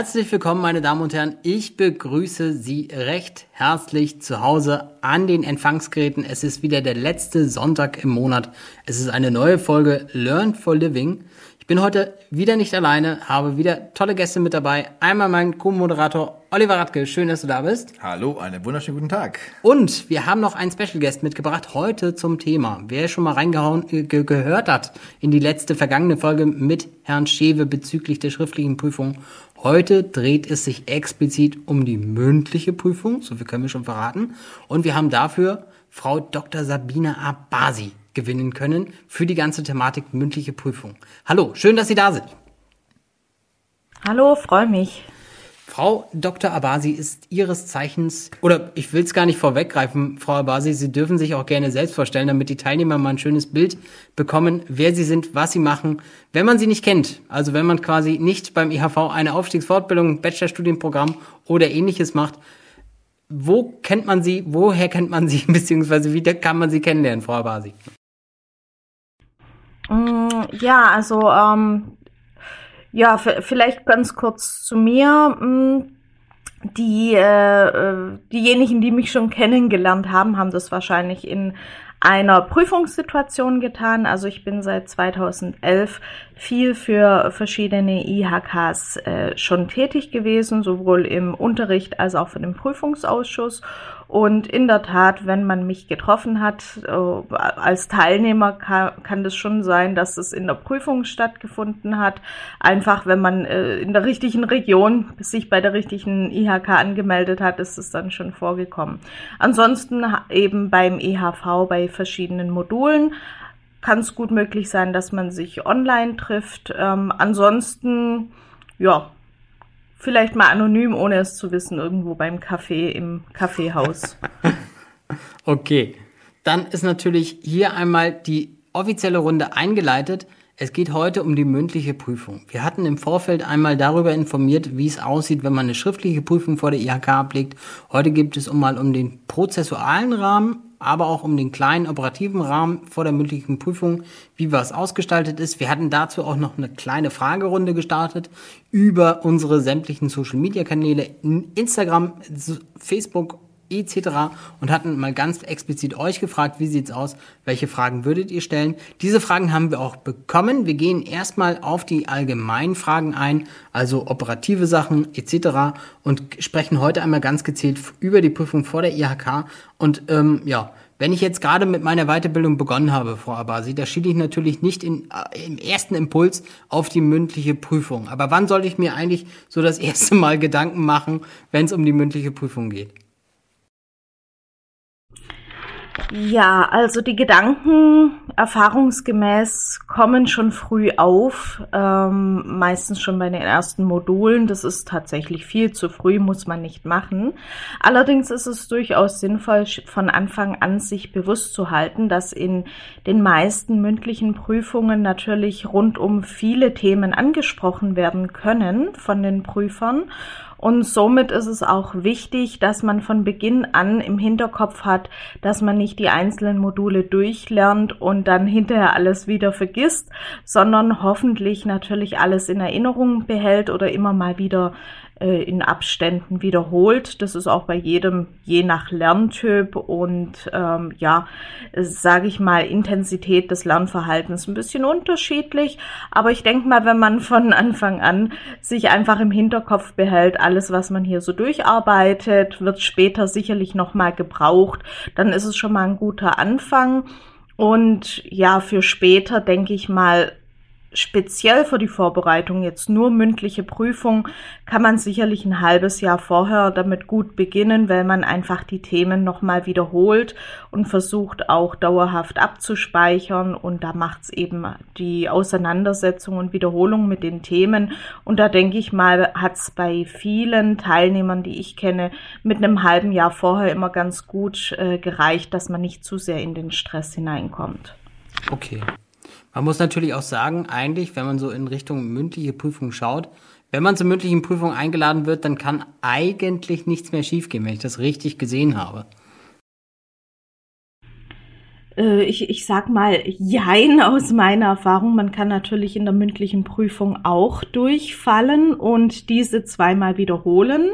Herzlich willkommen, meine Damen und Herren. Ich begrüße Sie recht herzlich zu Hause an den Empfangsgeräten. Es ist wieder der letzte Sonntag im Monat. Es ist eine neue Folge Learn for Living. Ich bin heute wieder nicht alleine, habe wieder tolle Gäste mit dabei. Einmal mein Co-Moderator Oliver Radke. Schön, dass du da bist. Hallo, einen wunderschönen guten Tag. Und wir haben noch einen Special Guest mitgebracht heute zum Thema. Wer schon mal reingehauen äh, ge gehört hat in die letzte vergangene Folge mit Herrn Schewe bezüglich der schriftlichen Prüfung. Heute dreht es sich explizit um die mündliche Prüfung, so viel können wir schon verraten. Und wir haben dafür Frau Dr. Sabine Abasi gewinnen können für die ganze Thematik mündliche Prüfung. Hallo, schön, dass Sie da sind. Hallo, freue mich. Frau Dr. Abasi ist Ihres Zeichens, oder ich will es gar nicht vorweggreifen, Frau Abasi, Sie dürfen sich auch gerne selbst vorstellen, damit die Teilnehmer mal ein schönes Bild bekommen, wer Sie sind, was Sie machen, wenn man Sie nicht kennt. Also wenn man quasi nicht beim IHV eine Aufstiegsfortbildung, Bachelorstudienprogramm oder ähnliches macht, wo kennt man Sie, woher kennt man Sie, beziehungsweise wie kann man Sie kennenlernen, Frau Abasi? Mm, ja, also ähm, ja, vielleicht ganz kurz zu mir. Mm, die, äh, äh, diejenigen, die mich schon kennengelernt haben, haben das wahrscheinlich in einer Prüfungssituation getan. Also ich bin seit 2011 viel für verschiedene IHKs äh, schon tätig gewesen, sowohl im Unterricht als auch für den Prüfungsausschuss und in der Tat, wenn man mich getroffen hat, äh, als Teilnehmer kann, kann das schon sein, dass es in der Prüfung stattgefunden hat. Einfach, wenn man äh, in der richtigen Region sich bei der richtigen IHK angemeldet hat, ist es dann schon vorgekommen. Ansonsten eben beim EHV bei verschiedenen Modulen kann es gut möglich sein, dass man sich online trifft. Ähm, ansonsten, ja, vielleicht mal anonym, ohne es zu wissen, irgendwo beim Café im Kaffeehaus. okay, dann ist natürlich hier einmal die offizielle Runde eingeleitet. Es geht heute um die mündliche Prüfung. Wir hatten im Vorfeld einmal darüber informiert, wie es aussieht, wenn man eine schriftliche Prüfung vor der IHK ablegt. Heute geht es um mal um den prozessualen Rahmen aber auch um den kleinen operativen Rahmen vor der mündlichen Prüfung, wie was ausgestaltet ist. Wir hatten dazu auch noch eine kleine Fragerunde gestartet über unsere sämtlichen Social-Media-Kanäle, Instagram, Facebook etc. und hatten mal ganz explizit euch gefragt, wie sieht's aus, welche Fragen würdet ihr stellen? Diese Fragen haben wir auch bekommen. Wir gehen erstmal auf die allgemeinen Fragen ein, also operative Sachen etc. und sprechen heute einmal ganz gezielt über die Prüfung vor der IHK und ähm, ja, wenn ich jetzt gerade mit meiner Weiterbildung begonnen habe, Frau Abasi, da schiele ich natürlich nicht in, äh, im ersten Impuls auf die mündliche Prüfung. Aber wann sollte ich mir eigentlich so das erste Mal Gedanken machen, wenn es um die mündliche Prüfung geht? Ja, also die Gedanken erfahrungsgemäß kommen schon früh auf, ähm, meistens schon bei den ersten Modulen. Das ist tatsächlich viel zu früh, muss man nicht machen. Allerdings ist es durchaus sinnvoll, von Anfang an sich bewusst zu halten, dass in den meisten mündlichen Prüfungen natürlich rundum viele Themen angesprochen werden können von den Prüfern und somit ist es auch wichtig, dass man von Beginn an im Hinterkopf hat, dass man nicht die einzelnen Module durchlernt und dann hinterher alles wieder vergisst, sondern hoffentlich natürlich alles in Erinnerung behält oder immer mal wieder äh, in Abständen wiederholt. Das ist auch bei jedem je nach Lerntyp und ähm, ja, sage ich mal, Intensität des Lernverhaltens ein bisschen unterschiedlich. Aber ich denke mal, wenn man von Anfang an sich einfach im Hinterkopf behält, alles, was man hier so durcharbeitet, wird später sicherlich nochmal gebraucht, dann ist es schon mal ein guter Anfang. Und ja, für später denke ich mal, speziell für die Vorbereitung jetzt nur mündliche Prüfung kann man sicherlich ein halbes Jahr vorher damit gut beginnen, weil man einfach die Themen nochmal wiederholt und versucht auch dauerhaft abzuspeichern und da macht's eben die Auseinandersetzung und Wiederholung mit den Themen und da denke ich mal, hat's bei vielen Teilnehmern, die ich kenne, mit einem halben Jahr vorher immer ganz gut äh, gereicht, dass man nicht zu sehr in den Stress hineinkommt. Okay. Man muss natürlich auch sagen, eigentlich, wenn man so in Richtung mündliche Prüfung schaut, wenn man zur mündlichen Prüfung eingeladen wird, dann kann eigentlich nichts mehr schiefgehen, wenn ich das richtig gesehen habe. Äh, ich, ich sag mal, jein aus meiner Erfahrung. Man kann natürlich in der mündlichen Prüfung auch durchfallen und diese zweimal wiederholen.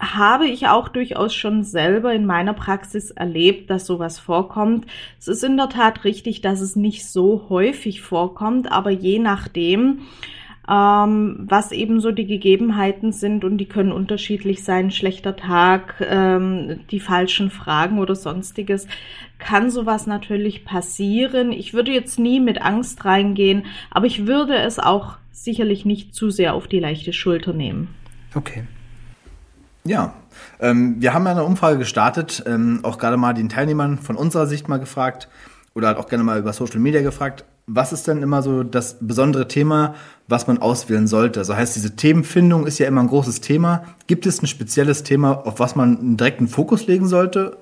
Habe ich auch durchaus schon selber in meiner Praxis erlebt, dass sowas vorkommt. Es ist in der Tat richtig, dass es nicht so häufig vorkommt, aber je nachdem, ähm, was eben so die Gegebenheiten sind und die können unterschiedlich sein, schlechter Tag, ähm, die falschen Fragen oder sonstiges, kann sowas natürlich passieren. Ich würde jetzt nie mit Angst reingehen, aber ich würde es auch sicherlich nicht zu sehr auf die leichte Schulter nehmen. Okay. Ja, ähm, wir haben eine Umfrage gestartet, ähm, auch gerade mal den Teilnehmern von unserer Sicht mal gefragt oder halt auch gerne mal über Social Media gefragt, was ist denn immer so das besondere Thema, was man auswählen sollte? Also heißt, diese Themenfindung ist ja immer ein großes Thema. Gibt es ein spezielles Thema, auf was man einen direkten Fokus legen sollte?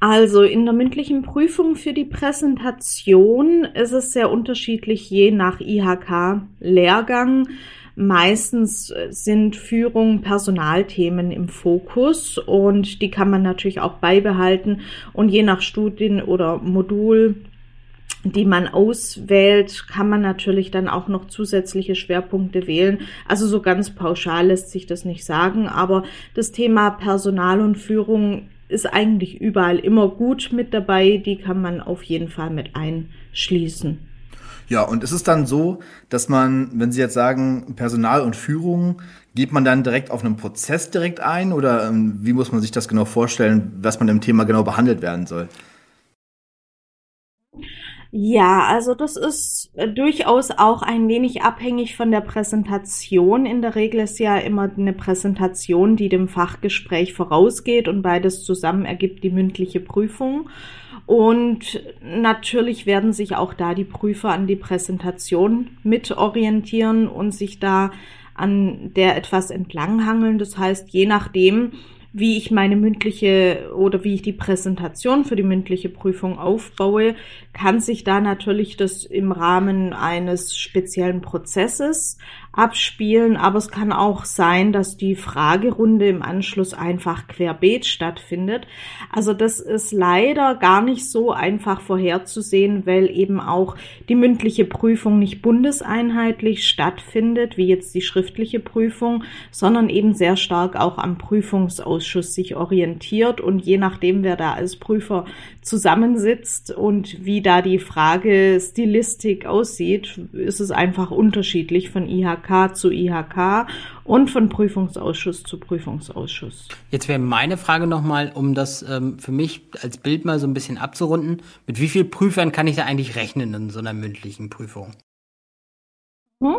Also in der mündlichen Prüfung für die Präsentation ist es sehr unterschiedlich je nach IHK-Lehrgang. Meistens sind Führung, Personalthemen im Fokus und die kann man natürlich auch beibehalten und je nach Studien oder Modul die man auswählt, kann man natürlich dann auch noch zusätzliche Schwerpunkte wählen. Also so ganz pauschal lässt sich das nicht sagen, aber das Thema Personal und Führung ist eigentlich überall immer gut mit dabei. Die kann man auf jeden Fall mit einschließen. Ja, und ist es dann so, dass man, wenn Sie jetzt sagen Personal und Führung, geht man dann direkt auf einen Prozess direkt ein oder ähm, wie muss man sich das genau vorstellen, was man im Thema genau behandelt werden soll? Ja, also das ist äh, durchaus auch ein wenig abhängig von der Präsentation. In der Regel ist ja immer eine Präsentation, die dem Fachgespräch vorausgeht und beides zusammen ergibt die mündliche Prüfung. Und natürlich werden sich auch da die Prüfer an die Präsentation mit orientieren und sich da an der etwas entlanghangeln. Das heißt, je nachdem, wie ich meine mündliche oder wie ich die Präsentation für die mündliche Prüfung aufbaue, kann sich da natürlich das im Rahmen eines speziellen Prozesses abspielen, aber es kann auch sein, dass die Fragerunde im Anschluss einfach querbeet stattfindet. Also das ist leider gar nicht so einfach vorherzusehen, weil eben auch die mündliche Prüfung nicht bundeseinheitlich stattfindet, wie jetzt die schriftliche Prüfung, sondern eben sehr stark auch am Prüfungsausschuss sich orientiert und je nachdem, wer da als Prüfer zusammensitzt und wie da die Frage Stilistik aussieht, ist es einfach unterschiedlich von IHK zu IHK und von Prüfungsausschuss zu Prüfungsausschuss. Jetzt wäre meine Frage nochmal, um das ähm, für mich als Bild mal so ein bisschen abzurunden. Mit wie vielen Prüfern kann ich da eigentlich rechnen in so einer mündlichen Prüfung? Hm?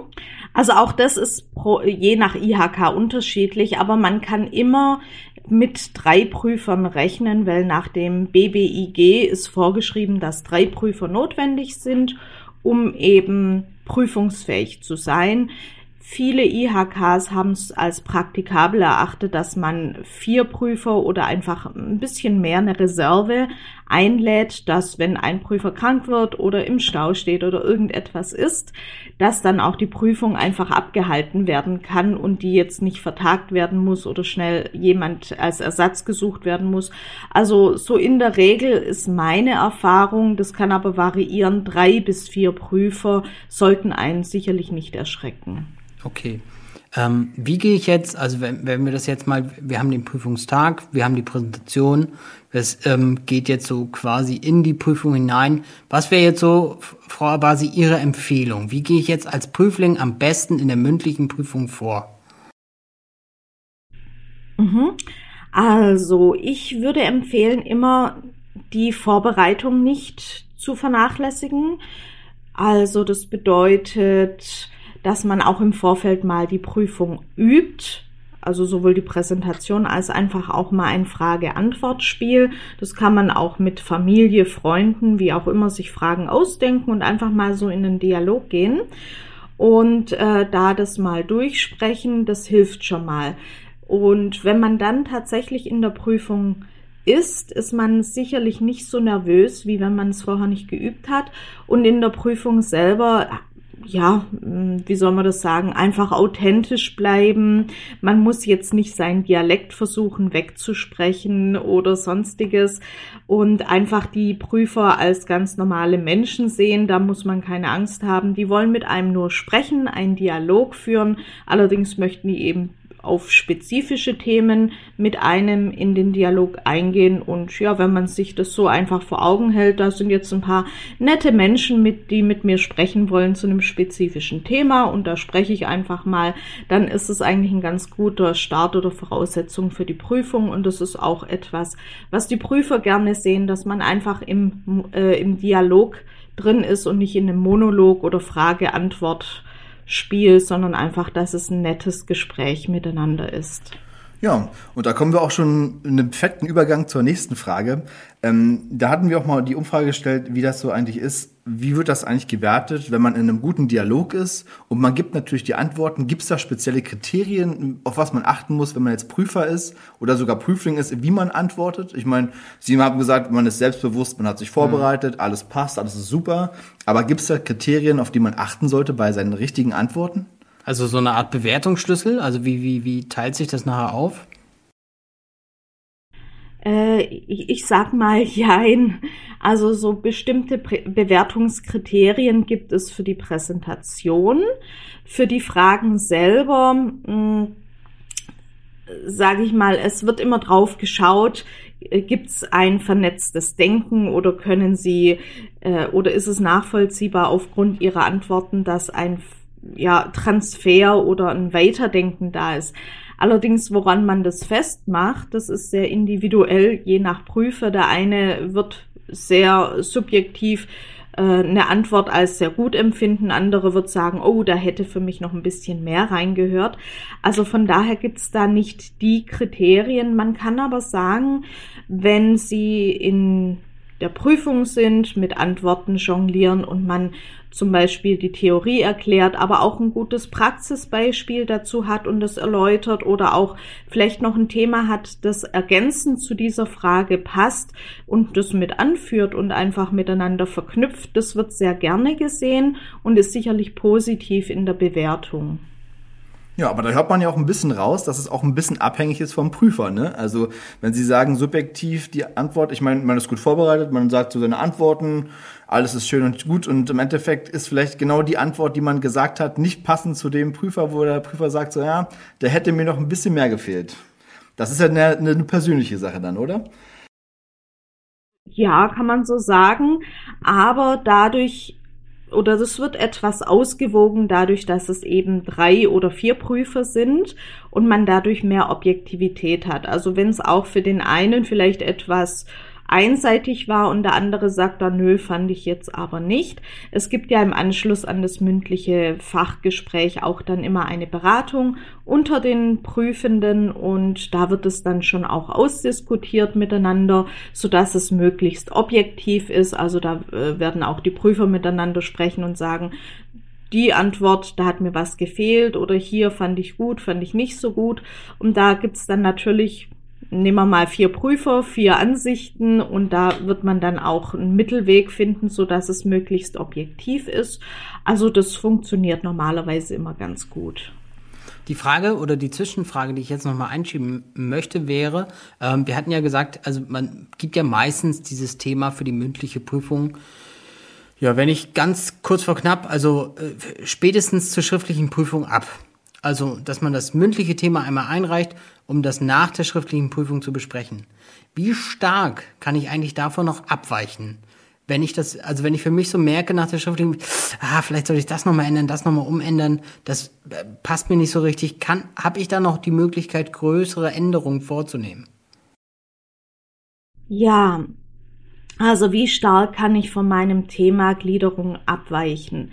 Also auch das ist pro, je nach IHK unterschiedlich, aber man kann immer mit drei Prüfern rechnen, weil nach dem BBIG ist vorgeschrieben, dass drei Prüfer notwendig sind, um eben prüfungsfähig zu sein. Viele IHKs haben es als praktikabel erachtet, dass man vier Prüfer oder einfach ein bisschen mehr eine Reserve einlädt, dass wenn ein Prüfer krank wird oder im Stau steht oder irgendetwas ist, dass dann auch die Prüfung einfach abgehalten werden kann und die jetzt nicht vertagt werden muss oder schnell jemand als Ersatz gesucht werden muss. Also so in der Regel ist meine Erfahrung, das kann aber variieren, drei bis vier Prüfer sollten einen sicherlich nicht erschrecken. Okay. Ähm, wie gehe ich jetzt, also wenn, wenn wir das jetzt mal, wir haben den Prüfungstag, wir haben die Präsentation, es ähm, geht jetzt so quasi in die Prüfung hinein. Was wäre jetzt so, Frau Abasi, Ihre Empfehlung? Wie gehe ich jetzt als Prüfling am besten in der mündlichen Prüfung vor? Mhm. Also, ich würde empfehlen, immer die Vorbereitung nicht zu vernachlässigen. Also, das bedeutet, dass man auch im Vorfeld mal die Prüfung übt. Also sowohl die Präsentation als einfach auch mal ein Frage-Antwort-Spiel. Das kann man auch mit Familie, Freunden, wie auch immer sich Fragen ausdenken und einfach mal so in den Dialog gehen. Und äh, da das mal durchsprechen, das hilft schon mal. Und wenn man dann tatsächlich in der Prüfung ist, ist man sicherlich nicht so nervös, wie wenn man es vorher nicht geübt hat. Und in der Prüfung selber ja, hm, wie soll man das sagen, einfach authentisch bleiben. Man muss jetzt nicht seinen Dialekt versuchen wegzusprechen oder sonstiges und einfach die Prüfer als ganz normale Menschen sehen. Da muss man keine Angst haben. Die wollen mit einem nur sprechen, einen Dialog führen. Allerdings möchten die eben auf spezifische Themen mit einem in den Dialog eingehen. Und ja, wenn man sich das so einfach vor Augen hält, da sind jetzt ein paar nette Menschen mit, die mit mir sprechen wollen zu einem spezifischen Thema. Und da spreche ich einfach mal, dann ist es eigentlich ein ganz guter Start oder Voraussetzung für die Prüfung. Und das ist auch etwas, was die Prüfer gerne sehen, dass man einfach im, äh, im Dialog drin ist und nicht in einem Monolog oder Frage-Antwort Spiel, sondern einfach, dass es ein nettes Gespräch miteinander ist. Ja, und da kommen wir auch schon in einem perfekten Übergang zur nächsten Frage. Ähm, da hatten wir auch mal die Umfrage gestellt, wie das so eigentlich ist. Wie wird das eigentlich gewertet, wenn man in einem guten Dialog ist? Und man gibt natürlich die Antworten. Gibt es da spezielle Kriterien, auf was man achten muss, wenn man jetzt Prüfer ist oder sogar Prüfling ist, wie man antwortet? Ich meine, Sie haben gesagt, man ist selbstbewusst, man hat sich vorbereitet, alles passt, alles ist super. Aber gibt es da Kriterien, auf die man achten sollte bei seinen richtigen Antworten? Also so eine Art Bewertungsschlüssel? Also wie, wie, wie teilt sich das nachher auf? Äh, ich, ich sag mal jein. Also so bestimmte Prä Bewertungskriterien gibt es für die Präsentation. Für die Fragen selber, hm, sage ich mal, es wird immer drauf geschaut, äh, gibt es ein vernetztes Denken oder können Sie äh, oder ist es nachvollziehbar aufgrund Ihrer Antworten, dass ein ja, Transfer oder ein Weiterdenken da ist. Allerdings, woran man das festmacht, das ist sehr individuell, je nach Prüfer. Der eine wird sehr subjektiv äh, eine Antwort als sehr gut empfinden, andere wird sagen, oh, da hätte für mich noch ein bisschen mehr reingehört. Also von daher gibt's da nicht die Kriterien. Man kann aber sagen, wenn Sie in der Prüfung sind, mit Antworten jonglieren und man zum Beispiel die Theorie erklärt, aber auch ein gutes Praxisbeispiel dazu hat und das erläutert oder auch vielleicht noch ein Thema hat, das ergänzend zu dieser Frage passt und das mit anführt und einfach miteinander verknüpft. Das wird sehr gerne gesehen und ist sicherlich positiv in der Bewertung. Ja, aber da hört man ja auch ein bisschen raus, dass es auch ein bisschen abhängig ist vom Prüfer. Ne? Also wenn Sie sagen subjektiv die Antwort, ich meine, man ist gut vorbereitet, man sagt so seine Antworten, alles ist schön und gut und im Endeffekt ist vielleicht genau die Antwort, die man gesagt hat, nicht passend zu dem Prüfer, wo der Prüfer sagt so, ja, der hätte mir noch ein bisschen mehr gefehlt. Das ist ja eine, eine persönliche Sache dann, oder? Ja, kann man so sagen, aber dadurch oder das wird etwas ausgewogen dadurch, dass es eben drei oder vier Prüfer sind und man dadurch mehr Objektivität hat. Also wenn es auch für den einen vielleicht etwas einseitig war und der andere sagt dann, nö, fand ich jetzt aber nicht. Es gibt ja im Anschluss an das mündliche Fachgespräch auch dann immer eine Beratung unter den Prüfenden und da wird es dann schon auch ausdiskutiert miteinander, so dass es möglichst objektiv ist. Also da äh, werden auch die Prüfer miteinander sprechen und sagen, die Antwort, da hat mir was gefehlt oder hier fand ich gut, fand ich nicht so gut. Und da gibt's dann natürlich nehmen wir mal vier Prüfer, vier Ansichten und da wird man dann auch einen Mittelweg finden, so dass es möglichst objektiv ist. Also das funktioniert normalerweise immer ganz gut. Die Frage oder die Zwischenfrage, die ich jetzt nochmal einschieben möchte, wäre, ähm, wir hatten ja gesagt, also man gibt ja meistens dieses Thema für die mündliche Prüfung ja, wenn ich ganz kurz vor knapp, also äh, spätestens zur schriftlichen Prüfung ab. Also, dass man das mündliche Thema einmal einreicht, um das nach der schriftlichen Prüfung zu besprechen. Wie stark kann ich eigentlich davon noch abweichen? Wenn ich das, also wenn ich für mich so merke nach der schriftlichen, ah, vielleicht soll ich das nochmal ändern, das nochmal umändern, das äh, passt mir nicht so richtig, kann, habe ich da noch die Möglichkeit, größere Änderungen vorzunehmen? Ja, also wie stark kann ich von meinem Thema Gliederung abweichen?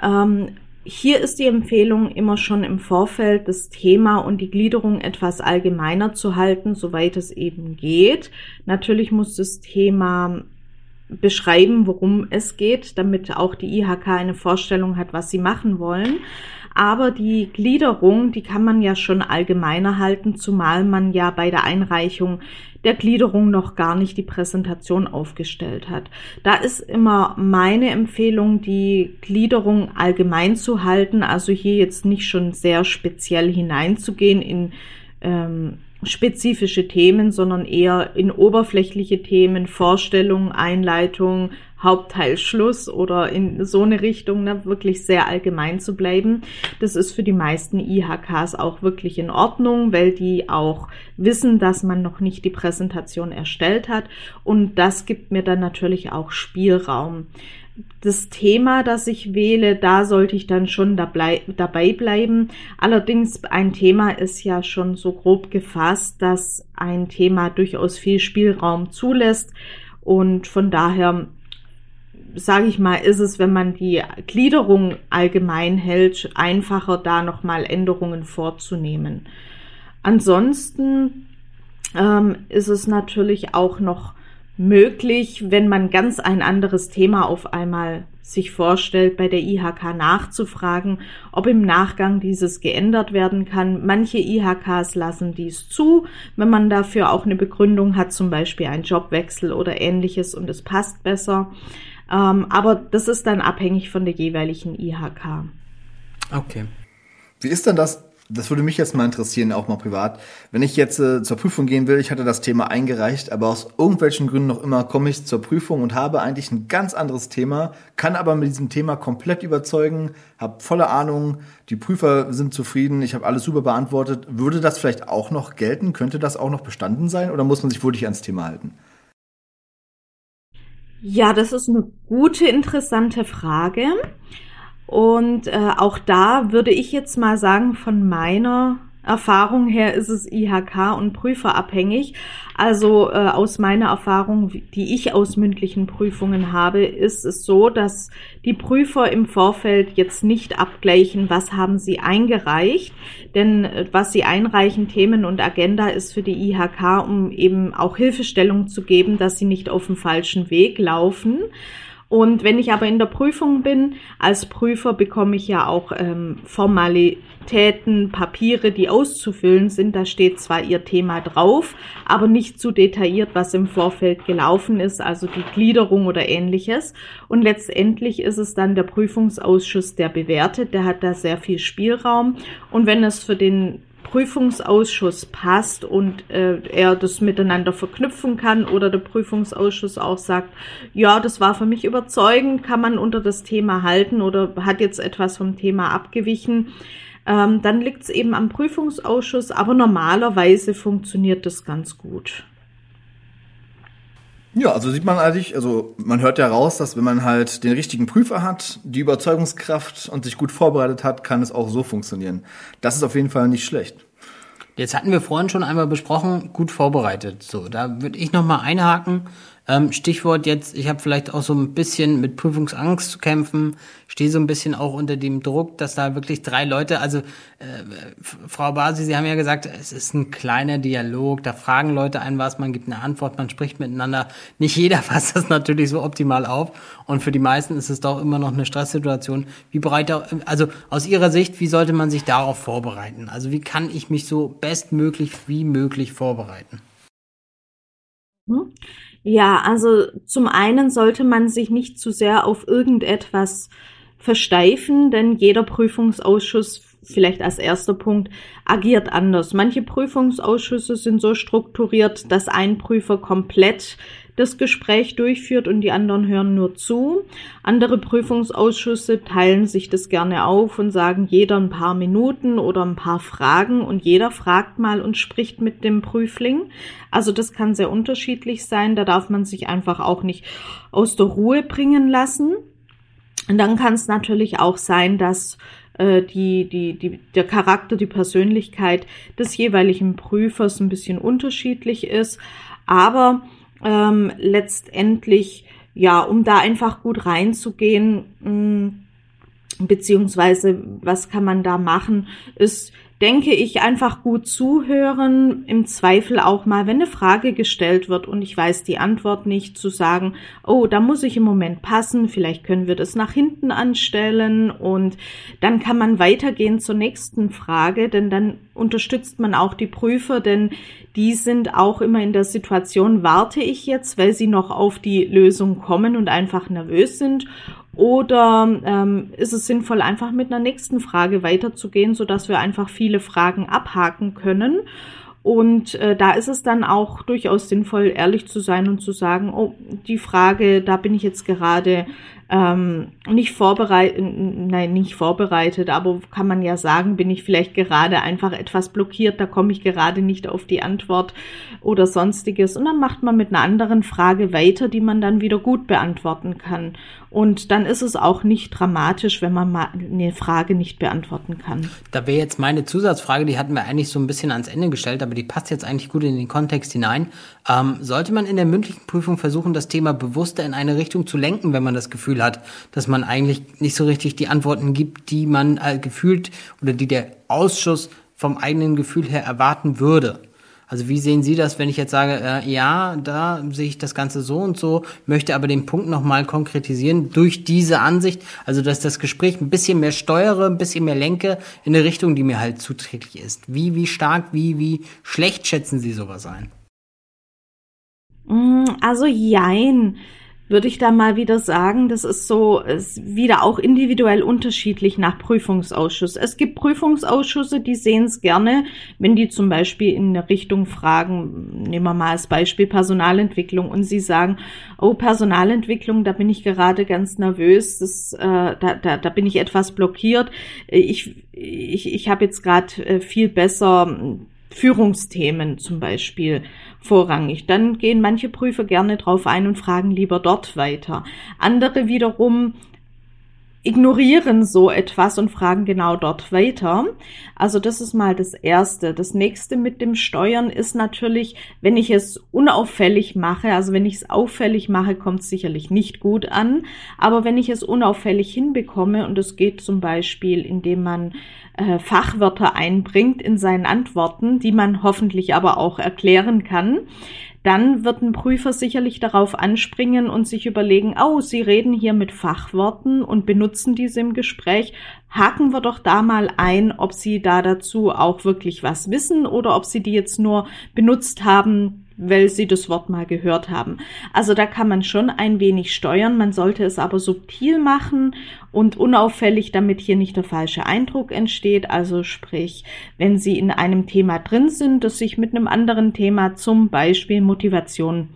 Ähm, hier ist die Empfehlung, immer schon im Vorfeld das Thema und die Gliederung etwas allgemeiner zu halten, soweit es eben geht. Natürlich muss das Thema beschreiben, worum es geht, damit auch die IHK eine Vorstellung hat, was sie machen wollen. Aber die Gliederung, die kann man ja schon allgemeiner halten, zumal man ja bei der Einreichung der Gliederung noch gar nicht die Präsentation aufgestellt hat. Da ist immer meine Empfehlung, die Gliederung allgemein zu halten, also hier jetzt nicht schon sehr speziell hineinzugehen in ähm, spezifische Themen, sondern eher in oberflächliche Themen, Vorstellung, Einleitung, Hauptteil, Schluss oder in so eine Richtung, ne, wirklich sehr allgemein zu bleiben. Das ist für die meisten IHKs auch wirklich in Ordnung, weil die auch wissen, dass man noch nicht die Präsentation erstellt hat und das gibt mir dann natürlich auch Spielraum das Thema, das ich wähle, da sollte ich dann schon dabei, dabei bleiben. Allerdings ein Thema ist ja schon so grob gefasst, dass ein Thema durchaus viel Spielraum zulässt und von daher sage ich mal, ist es, wenn man die Gliederung allgemein hält, einfacher da nochmal Änderungen vorzunehmen. Ansonsten ähm, ist es natürlich auch noch möglich, wenn man ganz ein anderes Thema auf einmal sich vorstellt, bei der IHK nachzufragen, ob im Nachgang dieses geändert werden kann. Manche IHKs lassen dies zu, wenn man dafür auch eine Begründung hat, zum Beispiel einen Jobwechsel oder ähnliches und es passt besser. Ähm, aber das ist dann abhängig von der jeweiligen IHK. Okay. Wie ist denn das das würde mich jetzt mal interessieren, auch mal privat. Wenn ich jetzt äh, zur Prüfung gehen will, ich hatte das Thema eingereicht, aber aus irgendwelchen Gründen noch immer komme ich zur Prüfung und habe eigentlich ein ganz anderes Thema, kann aber mit diesem Thema komplett überzeugen, habe volle Ahnung, die Prüfer sind zufrieden, ich habe alles super beantwortet. Würde das vielleicht auch noch gelten? Könnte das auch noch bestanden sein oder muss man sich wirklich ans Thema halten? Ja, das ist eine gute, interessante Frage. Und äh, auch da würde ich jetzt mal sagen, von meiner Erfahrung her ist es IHK und Prüfer abhängig. Also äh, aus meiner Erfahrung, die ich aus mündlichen Prüfungen habe, ist es so, dass die Prüfer im Vorfeld jetzt nicht abgleichen, was haben sie eingereicht. Denn äh, was sie einreichen, Themen und Agenda, ist für die IHK, um eben auch Hilfestellung zu geben, dass sie nicht auf dem falschen Weg laufen. Und wenn ich aber in der Prüfung bin, als Prüfer bekomme ich ja auch ähm, Formalitäten, Papiere, die auszufüllen sind. Da steht zwar Ihr Thema drauf, aber nicht zu detailliert, was im Vorfeld gelaufen ist, also die Gliederung oder ähnliches. Und letztendlich ist es dann der Prüfungsausschuss, der bewertet. Der hat da sehr viel Spielraum. Und wenn es für den Prüfungsausschuss passt und äh, er das miteinander verknüpfen kann oder der Prüfungsausschuss auch sagt, ja, das war für mich überzeugend, kann man unter das Thema halten oder hat jetzt etwas vom Thema abgewichen, ähm, dann liegt es eben am Prüfungsausschuss, aber normalerweise funktioniert das ganz gut. Ja, also sieht man eigentlich, also man hört ja raus, dass wenn man halt den richtigen Prüfer hat, die Überzeugungskraft und sich gut vorbereitet hat, kann es auch so funktionieren. Das ist auf jeden Fall nicht schlecht. Jetzt hatten wir vorhin schon einmal besprochen, gut vorbereitet. So, da würde ich noch mal einhaken. Ähm, Stichwort jetzt, ich habe vielleicht auch so ein bisschen mit Prüfungsangst zu kämpfen, stehe so ein bisschen auch unter dem Druck, dass da wirklich drei Leute, also äh, Frau Basi, Sie haben ja gesagt, es ist ein kleiner Dialog, da fragen Leute ein was, man gibt eine Antwort, man spricht miteinander. Nicht jeder fasst das natürlich so optimal auf und für die meisten ist es doch immer noch eine Stresssituation. Wie bereit, also aus Ihrer Sicht, wie sollte man sich darauf vorbereiten? Also wie kann ich mich so bestmöglich wie möglich vorbereiten? Hm? Ja, also zum einen sollte man sich nicht zu sehr auf irgendetwas versteifen, denn jeder Prüfungsausschuss, vielleicht als erster Punkt, agiert anders. Manche Prüfungsausschüsse sind so strukturiert, dass ein Prüfer komplett das Gespräch durchführt und die anderen hören nur zu. Andere Prüfungsausschüsse teilen sich das gerne auf und sagen jeder ein paar Minuten oder ein paar Fragen und jeder fragt mal und spricht mit dem Prüfling. Also das kann sehr unterschiedlich sein. Da darf man sich einfach auch nicht aus der Ruhe bringen lassen. Und dann kann es natürlich auch sein, dass äh, die, die, die, der Charakter, die Persönlichkeit des jeweiligen Prüfers ein bisschen unterschiedlich ist. Aber ähm, letztendlich, ja, um da einfach gut reinzugehen, mh, mm, beziehungsweise was kann man da machen, ist denke ich, einfach gut zuhören, im Zweifel auch mal, wenn eine Frage gestellt wird und ich weiß die Antwort nicht, zu sagen, oh, da muss ich im Moment passen, vielleicht können wir das nach hinten anstellen und dann kann man weitergehen zur nächsten Frage, denn dann unterstützt man auch die Prüfer, denn die sind auch immer in der Situation, warte ich jetzt, weil sie noch auf die Lösung kommen und einfach nervös sind oder ähm, ist es sinnvoll, einfach mit einer nächsten Frage weiterzugehen, sodass wir einfach viele Fragen abhaken können? Und äh, da ist es dann auch durchaus sinnvoll, ehrlich zu sein und zu sagen, oh, die Frage, da bin ich jetzt gerade ähm, nicht vorbereitet, nein, nicht vorbereitet, aber kann man ja sagen, bin ich vielleicht gerade einfach etwas blockiert, da komme ich gerade nicht auf die Antwort oder sonstiges. Und dann macht man mit einer anderen Frage weiter, die man dann wieder gut beantworten kann. Und dann ist es auch nicht dramatisch, wenn man mal eine Frage nicht beantworten kann. Da wäre jetzt meine Zusatzfrage, die hatten wir eigentlich so ein bisschen ans Ende gestellt, aber die passt jetzt eigentlich gut in den Kontext hinein. Ähm, sollte man in der mündlichen Prüfung versuchen, das Thema bewusster in eine Richtung zu lenken, wenn man das Gefühl hat, dass man eigentlich nicht so richtig die Antworten gibt, die man äh, gefühlt oder die der Ausschuss vom eigenen Gefühl her erwarten würde? Also wie sehen Sie das, wenn ich jetzt sage, äh, ja, da sehe ich das Ganze so und so, möchte aber den Punkt nochmal konkretisieren durch diese Ansicht, also dass das Gespräch ein bisschen mehr steuere, ein bisschen mehr lenke in eine Richtung, die mir halt zuträglich ist. Wie, wie stark, wie, wie schlecht schätzen Sie sowas ein? Mm, also jein würde ich da mal wieder sagen, das ist so ist wieder auch individuell unterschiedlich nach Prüfungsausschuss. Es gibt Prüfungsausschüsse, die sehen es gerne, wenn die zum Beispiel in eine Richtung fragen, nehmen wir mal als Beispiel Personalentwicklung und sie sagen, oh Personalentwicklung, da bin ich gerade ganz nervös, das, äh, da, da, da bin ich etwas blockiert. Ich, ich, ich habe jetzt gerade äh, viel besser Führungsthemen zum Beispiel vorrangig. Dann gehen manche Prüfer gerne drauf ein und fragen lieber dort weiter. Andere wiederum ignorieren so etwas und fragen genau dort weiter. Also das ist mal das Erste. Das nächste mit dem Steuern ist natürlich, wenn ich es unauffällig mache, also wenn ich es auffällig mache, kommt es sicherlich nicht gut an. Aber wenn ich es unauffällig hinbekomme und es geht zum Beispiel, indem man äh, Fachwörter einbringt in seinen Antworten, die man hoffentlich aber auch erklären kann, dann wird ein Prüfer sicherlich darauf anspringen und sich überlegen, oh, Sie reden hier mit Fachworten und benutzen diese im Gespräch. Haken wir doch da mal ein, ob Sie da dazu auch wirklich was wissen oder ob Sie die jetzt nur benutzt haben, weil sie das Wort mal gehört haben. Also da kann man schon ein wenig steuern, man sollte es aber subtil machen und unauffällig, damit hier nicht der falsche Eindruck entsteht. Also sprich, wenn Sie in einem Thema drin sind, das sich mit einem anderen Thema, zum Beispiel Motivation,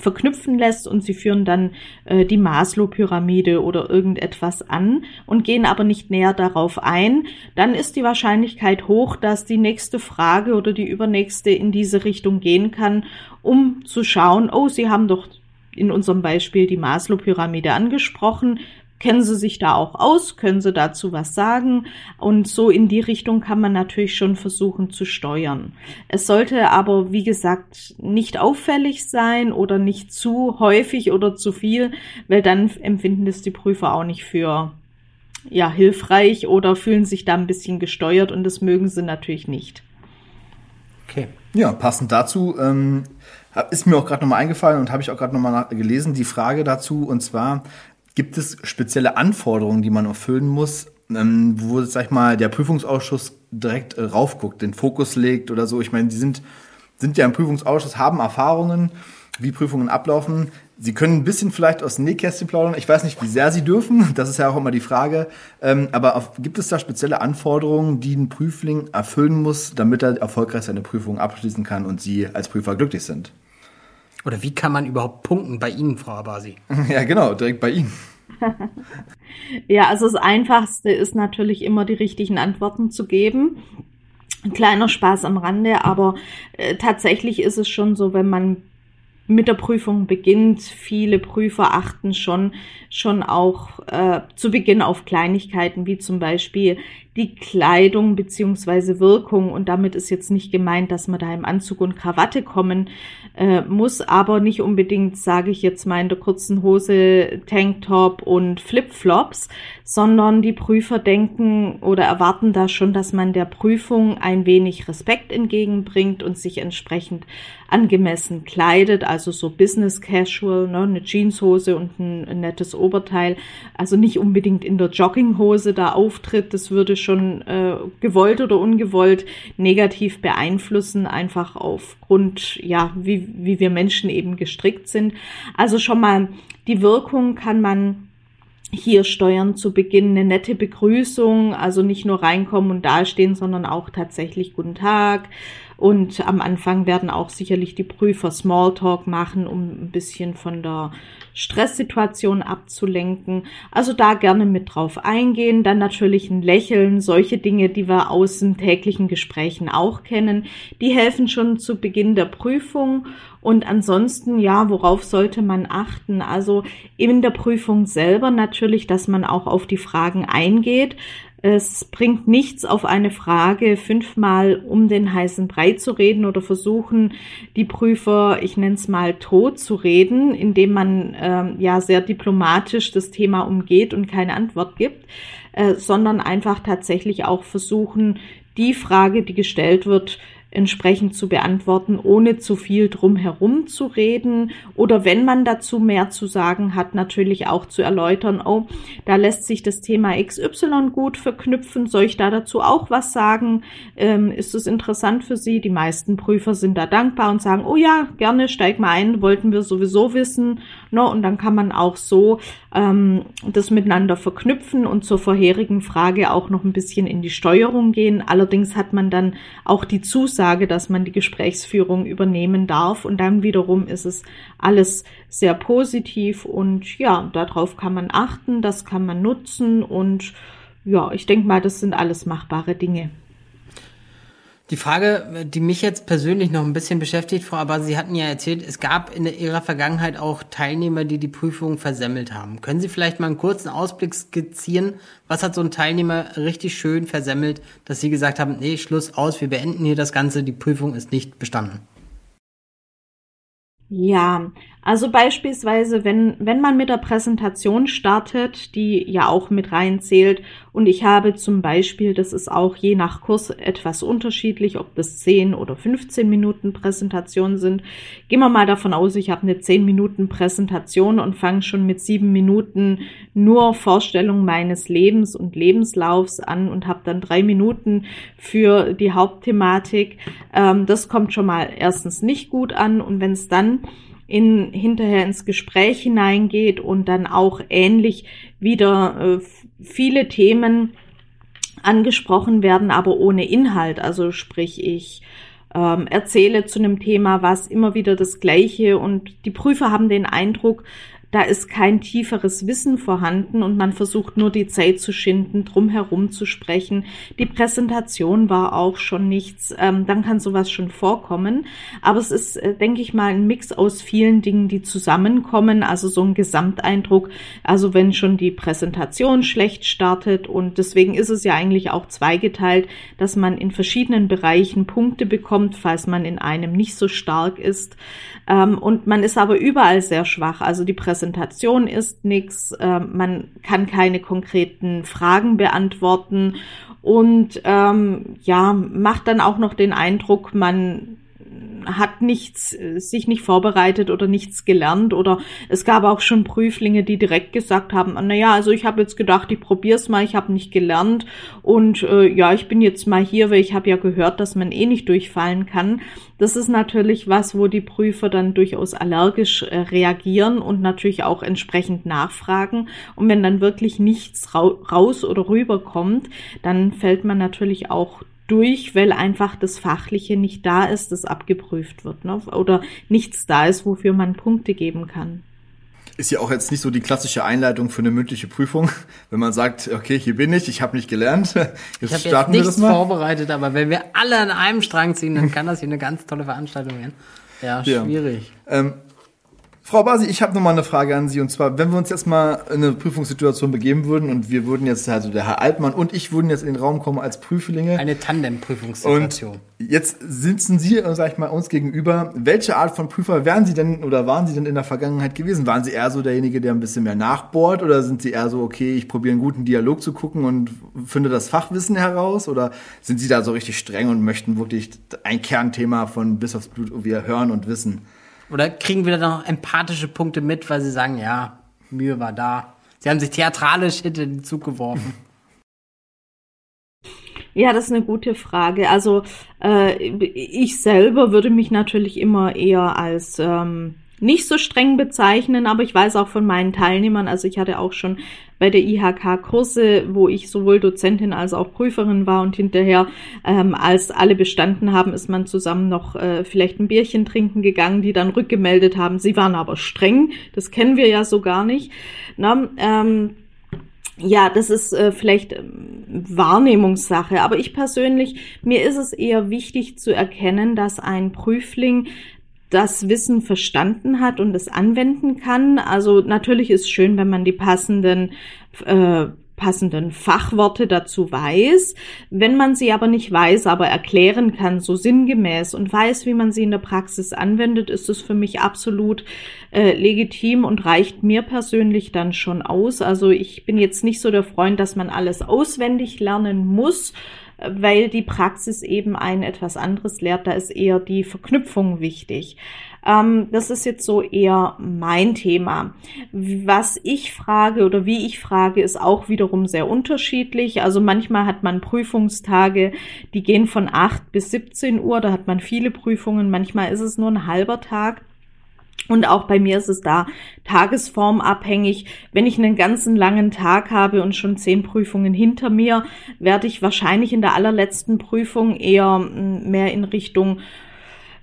verknüpfen lässt und sie führen dann äh, die Maslow-Pyramide oder irgendetwas an und gehen aber nicht näher darauf ein, dann ist die Wahrscheinlichkeit hoch, dass die nächste Frage oder die übernächste in diese Richtung gehen kann, um zu schauen, oh, Sie haben doch in unserem Beispiel die Maslow-Pyramide angesprochen. Kennen Sie sich da auch aus? Können Sie dazu was sagen? Und so in die Richtung kann man natürlich schon versuchen zu steuern. Es sollte aber, wie gesagt, nicht auffällig sein oder nicht zu häufig oder zu viel, weil dann empfinden es die Prüfer auch nicht für ja, hilfreich oder fühlen sich da ein bisschen gesteuert und das mögen sie natürlich nicht. Okay. Ja, passend dazu ähm, ist mir auch gerade nochmal eingefallen und habe ich auch gerade nochmal gelesen, die Frage dazu, und zwar, Gibt es spezielle Anforderungen, die man erfüllen muss, ähm, wo, sag ich mal, der Prüfungsausschuss direkt äh, raufguckt, den Fokus legt oder so? Ich meine, die sind, sind ja im Prüfungsausschuss, haben Erfahrungen, wie Prüfungen ablaufen. Sie können ein bisschen vielleicht aus dem Nähkästchen plaudern. Ich weiß nicht, wie sehr Sie dürfen. Das ist ja auch immer die Frage. Ähm, aber auf, gibt es da spezielle Anforderungen, die ein Prüfling erfüllen muss, damit er erfolgreich seine Prüfung abschließen kann und Sie als Prüfer glücklich sind? Oder wie kann man überhaupt punkten bei Ihnen, Frau Abasi? Ja, genau, direkt bei Ihnen. ja, also das Einfachste ist natürlich immer die richtigen Antworten zu geben. Ein kleiner Spaß am Rande, aber äh, tatsächlich ist es schon so, wenn man mit der Prüfung beginnt. Viele Prüfer achten schon, schon auch äh, zu Beginn auf Kleinigkeiten, wie zum Beispiel die Kleidung beziehungsweise Wirkung. Und damit ist jetzt nicht gemeint, dass man da im Anzug und Krawatte kommen äh, muss, aber nicht unbedingt, sage ich jetzt mal, in der kurzen Hose, Tanktop und Flipflops, sondern die Prüfer denken oder erwarten da schon, dass man der Prüfung ein wenig Respekt entgegenbringt und sich entsprechend angemessen kleidet, also so Business Casual, ne, eine Jeanshose und ein, ein nettes Oberteil, also nicht unbedingt in der Jogginghose da auftritt, das würde schon äh, gewollt oder ungewollt negativ beeinflussen, einfach aufgrund, ja, wie, wie wir Menschen eben gestrickt sind. Also schon mal die Wirkung kann man hier steuern zu Beginn eine nette Begrüßung, also nicht nur reinkommen und dastehen, sondern auch tatsächlich guten Tag, und am Anfang werden auch sicherlich die Prüfer Smalltalk machen, um ein bisschen von der Stresssituation abzulenken. Also da gerne mit drauf eingehen. Dann natürlich ein Lächeln, solche Dinge, die wir aus den täglichen Gesprächen auch kennen. Die helfen schon zu Beginn der Prüfung. Und ansonsten, ja, worauf sollte man achten? Also in der Prüfung selber natürlich, dass man auch auf die Fragen eingeht. Es bringt nichts, auf eine Frage fünfmal um den heißen Brei zu reden oder versuchen, die Prüfer, ich nenne es mal, tot zu reden, indem man ähm, ja sehr diplomatisch das Thema umgeht und keine Antwort gibt, äh, sondern einfach tatsächlich auch versuchen, die Frage, die gestellt wird, entsprechend zu beantworten, ohne zu viel drumherum zu reden oder wenn man dazu mehr zu sagen hat, natürlich auch zu erläutern, oh, da lässt sich das Thema XY gut verknüpfen, soll ich da dazu auch was sagen? Ähm, ist es interessant für Sie? Die meisten Prüfer sind da dankbar und sagen, oh ja, gerne, steig mal ein, wollten wir sowieso wissen. No, und dann kann man auch so ähm, das miteinander verknüpfen und zur vorherigen Frage auch noch ein bisschen in die Steuerung gehen. Allerdings hat man dann auch die Zusage, dass man die Gesprächsführung übernehmen darf und dann wiederum ist es alles sehr positiv und ja, darauf kann man achten, das kann man nutzen und ja, ich denke mal, das sind alles machbare Dinge. Die Frage, die mich jetzt persönlich noch ein bisschen beschäftigt, Frau Aber, Sie hatten ja erzählt, es gab in Ihrer Vergangenheit auch Teilnehmer, die die Prüfung versemmelt haben. Können Sie vielleicht mal einen kurzen Ausblick skizzieren? Was hat so ein Teilnehmer richtig schön versemmelt, dass Sie gesagt haben, nee, Schluss aus, wir beenden hier das Ganze, die Prüfung ist nicht bestanden? Ja, also beispielsweise, wenn, wenn man mit der Präsentation startet, die ja auch mit reinzählt, und ich habe zum Beispiel, das ist auch je nach Kurs etwas unterschiedlich, ob das 10 oder 15 Minuten Präsentation sind. Gehen wir mal davon aus, ich habe eine 10 Minuten Präsentation und fange schon mit 7 Minuten nur Vorstellung meines Lebens und Lebenslaufs an und habe dann drei Minuten für die Hauptthematik. Ähm, das kommt schon mal erstens nicht gut an und wenn es dann in, hinterher ins Gespräch hineingeht und dann auch ähnlich wieder äh, viele Themen angesprochen werden, aber ohne Inhalt. Also sprich, ich ähm, erzähle zu einem Thema was immer wieder das Gleiche und die Prüfer haben den Eindruck, da ist kein tieferes Wissen vorhanden und man versucht nur die Zeit zu schinden, drum herum zu sprechen. Die Präsentation war auch schon nichts, ähm, dann kann sowas schon vorkommen. Aber es ist, äh, denke ich mal, ein Mix aus vielen Dingen, die zusammenkommen, also so ein Gesamteindruck. Also wenn schon die Präsentation schlecht startet und deswegen ist es ja eigentlich auch zweigeteilt, dass man in verschiedenen Bereichen Punkte bekommt, falls man in einem nicht so stark ist. Ähm, und man ist aber überall sehr schwach. Also die Präsentation ist nichts, äh, man kann keine konkreten Fragen beantworten. Und ähm, ja, macht dann auch noch den Eindruck, man hat nichts, sich nicht vorbereitet oder nichts gelernt oder es gab auch schon Prüflinge, die direkt gesagt haben, na ja, also ich habe jetzt gedacht, ich probier's mal, ich habe nicht gelernt und äh, ja, ich bin jetzt mal hier, weil ich habe ja gehört, dass man eh nicht durchfallen kann. Das ist natürlich was, wo die Prüfer dann durchaus allergisch äh, reagieren und natürlich auch entsprechend nachfragen. Und wenn dann wirklich nichts raus oder rüber kommt, dann fällt man natürlich auch durch, weil einfach das Fachliche nicht da ist, das abgeprüft wird, ne? oder nichts da ist, wofür man Punkte geben kann. Ist ja auch jetzt nicht so die klassische Einleitung für eine mündliche Prüfung, wenn man sagt, okay, hier bin ich, ich habe nicht gelernt. Jetzt ich habe jetzt nichts vorbereitet, aber wenn wir alle an einem Strang ziehen, dann kann das hier eine ganz tolle Veranstaltung werden. Ja, schwierig. Ja. Ähm, Frau Basi, ich habe nochmal eine Frage an Sie. Und zwar, wenn wir uns jetzt mal in eine Prüfungssituation begeben würden und wir würden jetzt, also der Herr Altmann und ich würden jetzt in den Raum kommen als Prüflinge. Eine Tandem-Prüfungssituation. Jetzt sitzen Sie, sag ich mal, uns gegenüber. Welche Art von Prüfer wären Sie denn oder waren Sie denn in der Vergangenheit gewesen? Waren Sie eher so derjenige, der ein bisschen mehr nachbohrt oder sind Sie eher so, okay, ich probiere einen guten Dialog zu gucken und finde das Fachwissen heraus? Oder sind Sie da so richtig streng und möchten wirklich ein Kernthema von bis aufs Blut wir hören und wissen? Oder kriegen wir da noch empathische Punkte mit, weil sie sagen, ja, Mühe war da. Sie haben sich theatralisch hinter den Zug geworfen. Ja, das ist eine gute Frage. Also äh, ich selber würde mich natürlich immer eher als ähm, nicht so streng bezeichnen, aber ich weiß auch von meinen Teilnehmern, also ich hatte auch schon bei der IHK Kurse, wo ich sowohl Dozentin als auch Prüferin war und hinterher, ähm, als alle bestanden haben, ist man zusammen noch äh, vielleicht ein Bierchen trinken gegangen, die dann rückgemeldet haben, sie waren aber streng, das kennen wir ja so gar nicht. Na, ähm, ja, das ist äh, vielleicht ähm, Wahrnehmungssache, aber ich persönlich, mir ist es eher wichtig zu erkennen, dass ein Prüfling das Wissen verstanden hat und es anwenden kann. Also natürlich ist schön, wenn man die passenden äh, passenden Fachworte dazu weiß. Wenn man sie aber nicht weiß, aber erklären kann, so sinngemäß und weiß, wie man sie in der Praxis anwendet, ist es für mich absolut äh, legitim und reicht mir persönlich dann schon aus. Also ich bin jetzt nicht so der Freund, dass man alles auswendig lernen muss, weil die Praxis eben ein etwas anderes lehrt. Da ist eher die Verknüpfung wichtig. Ähm, das ist jetzt so eher mein Thema. Was ich frage oder wie ich frage, ist auch wiederum sehr unterschiedlich. Also manchmal hat man Prüfungstage, die gehen von 8 bis 17 Uhr. Da hat man viele Prüfungen. Manchmal ist es nur ein halber Tag. Und auch bei mir ist es da tagesformabhängig. Wenn ich einen ganzen langen Tag habe und schon zehn Prüfungen hinter mir, werde ich wahrscheinlich in der allerletzten Prüfung eher mm, mehr in Richtung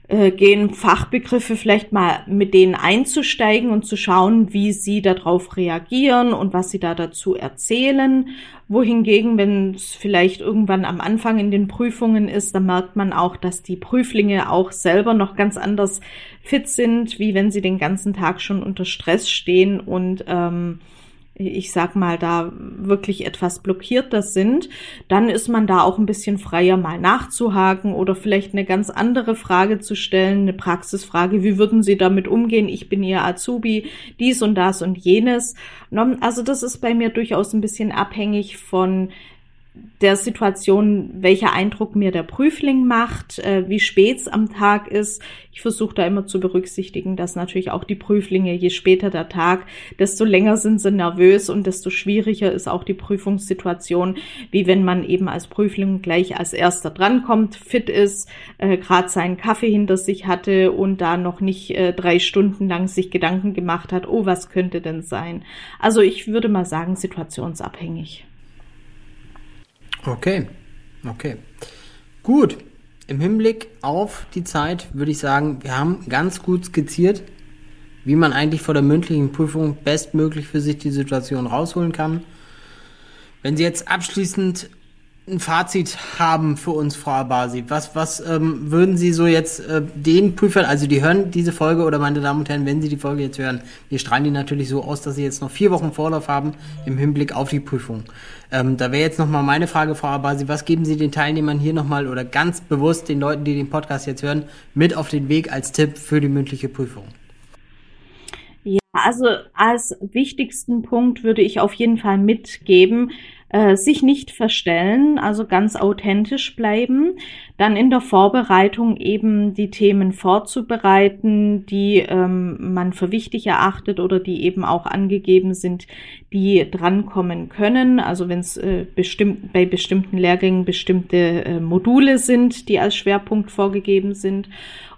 äh, gehen, Fachbegriffe vielleicht mal mit denen einzusteigen und zu schauen, wie sie darauf reagieren und was sie da dazu erzählen. Wohingegen, wenn es vielleicht irgendwann am Anfang in den Prüfungen ist, dann merkt man auch, dass die Prüflinge auch selber noch ganz anders fit sind, wie wenn sie den ganzen Tag schon unter Stress stehen und ähm, ich sag mal, da wirklich etwas blockierter sind, dann ist man da auch ein bisschen freier, mal nachzuhaken oder vielleicht eine ganz andere Frage zu stellen, eine Praxisfrage, wie würden Sie damit umgehen? Ich bin Ihr Azubi, dies und das und jenes. Also das ist bei mir durchaus ein bisschen abhängig von der Situation, welcher Eindruck mir der Prüfling macht, äh, wie spät es am Tag ist. Ich versuche da immer zu berücksichtigen, dass natürlich auch die Prüflinge, je später der Tag, desto länger sind sie nervös und desto schwieriger ist auch die Prüfungssituation, wie wenn man eben als Prüfling gleich als erster drankommt, fit ist, äh, gerade seinen Kaffee hinter sich hatte und da noch nicht äh, drei Stunden lang sich Gedanken gemacht hat, oh, was könnte denn sein? Also ich würde mal sagen, situationsabhängig. Okay, okay. Gut. Im Hinblick auf die Zeit würde ich sagen, wir haben ganz gut skizziert, wie man eigentlich vor der mündlichen Prüfung bestmöglich für sich die Situation rausholen kann. Wenn Sie jetzt abschließend ein Fazit haben für uns, Frau Abasi? Was, was ähm, würden Sie so jetzt äh, den Prüfern, also die hören diese Folge oder meine Damen und Herren, wenn Sie die Folge jetzt hören, wir strahlen die natürlich so aus, dass Sie jetzt noch vier Wochen Vorlauf haben im Hinblick auf die Prüfung. Ähm, da wäre jetzt nochmal meine Frage, Frau Abasi, was geben Sie den Teilnehmern hier nochmal oder ganz bewusst den Leuten, die den Podcast jetzt hören, mit auf den Weg als Tipp für die mündliche Prüfung? Ja, also als wichtigsten Punkt würde ich auf jeden Fall mitgeben, äh, sich nicht verstellen, also ganz authentisch bleiben, dann in der Vorbereitung eben die Themen vorzubereiten, die ähm, man für wichtig erachtet oder die eben auch angegeben sind, die drankommen können. Also wenn es äh, bestimmt, bei bestimmten Lehrgängen bestimmte äh, Module sind, die als Schwerpunkt vorgegeben sind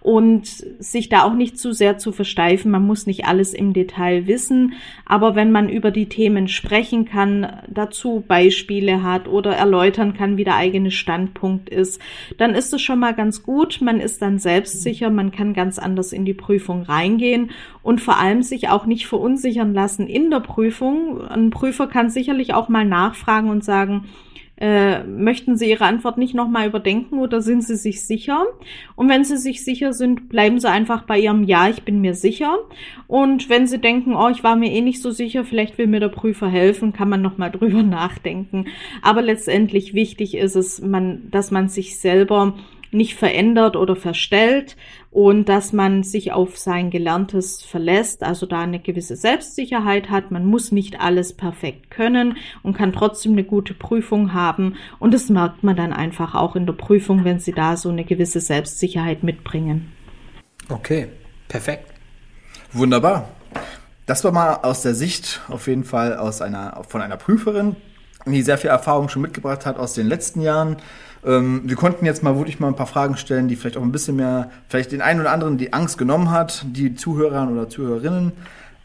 und sich da auch nicht zu sehr zu versteifen. Man muss nicht alles im Detail wissen, aber wenn man über die Themen sprechen kann, dazu Beispiele hat oder erläutern kann, wie der eigene Standpunkt ist, dann ist es schon mal ganz gut. Man ist dann selbstsicher, man kann ganz anders in die Prüfung reingehen und vor allem sich auch nicht verunsichern lassen in der Prüfung. Ein Prüfer kann sicherlich auch mal nachfragen und sagen, Äh, möchten Sie Ihre Antwort nicht nochmal überdenken oder sind Sie sich sicher? Und wenn Sie sich sicher sind, bleiben Sie einfach bei Ihrem Ja, ich bin mir sicher. Und wenn Sie denken, oh, ich war mir eh nicht so sicher, vielleicht will mir der Prüfer helfen, kann man nochmal drüber nachdenken. Aber letztendlich wichtig ist es, man, dass man sich selber nicht verändert oder verstellt und dass man sich auf sein Gelerntes verlässt, also da eine gewisse Selbstsicherheit hat. Man muss nicht alles perfekt können und kann trotzdem eine gute Prüfung haben und das merkt man dann einfach auch in der Prüfung, wenn sie da so eine gewisse Selbstsicherheit mitbringen. Okay, perfekt. Wunderbar. Das war mal aus der Sicht auf jeden Fall aus einer, von einer Prüferin, die sehr viel Erfahrung schon mitgebracht hat aus den letzten Jahren. Ähm, wir konnten jetzt mal wirklich mal ein paar Fragen stellen, die vielleicht auch ein bisschen mehr, vielleicht den einen oder anderen die Angst genommen hat, die Zuhörer oder Zuhörerinnen.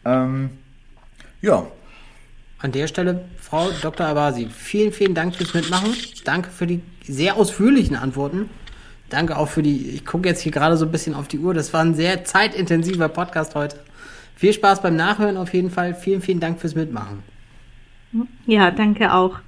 Ähm, ja. An der Stelle, Frau Dr. Abasi, vielen, vielen Dank fürs Mitmachen. Danke für die sehr ausführlichen Antworten. Danke auch für die, ich gucke jetzt hier gerade so ein bisschen auf die Uhr, das war ein sehr zeitintensiver Podcast heute. Viel Spaß beim Nachhören auf jeden Fall. Vielen, vielen Dank fürs Mitmachen. Ja, danke auch.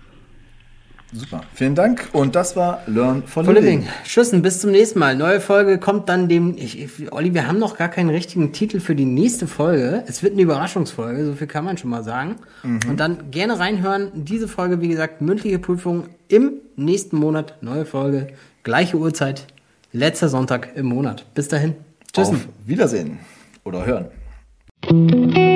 Super, vielen Dank. Und das war Learn for, for Living. Living. Tschüssen, bis zum nächsten Mal. Neue Folge kommt dann dem. Ich, ich, Olli, wir haben noch gar keinen richtigen Titel für die nächste Folge. Es wird eine Überraschungsfolge, so viel kann man schon mal sagen. Mhm. Und dann gerne reinhören. Diese Folge, wie gesagt, mündliche Prüfung im nächsten Monat. Neue Folge, gleiche Uhrzeit, letzter Sonntag im Monat. Bis dahin. Tschüssen. Auf Wiedersehen oder hören.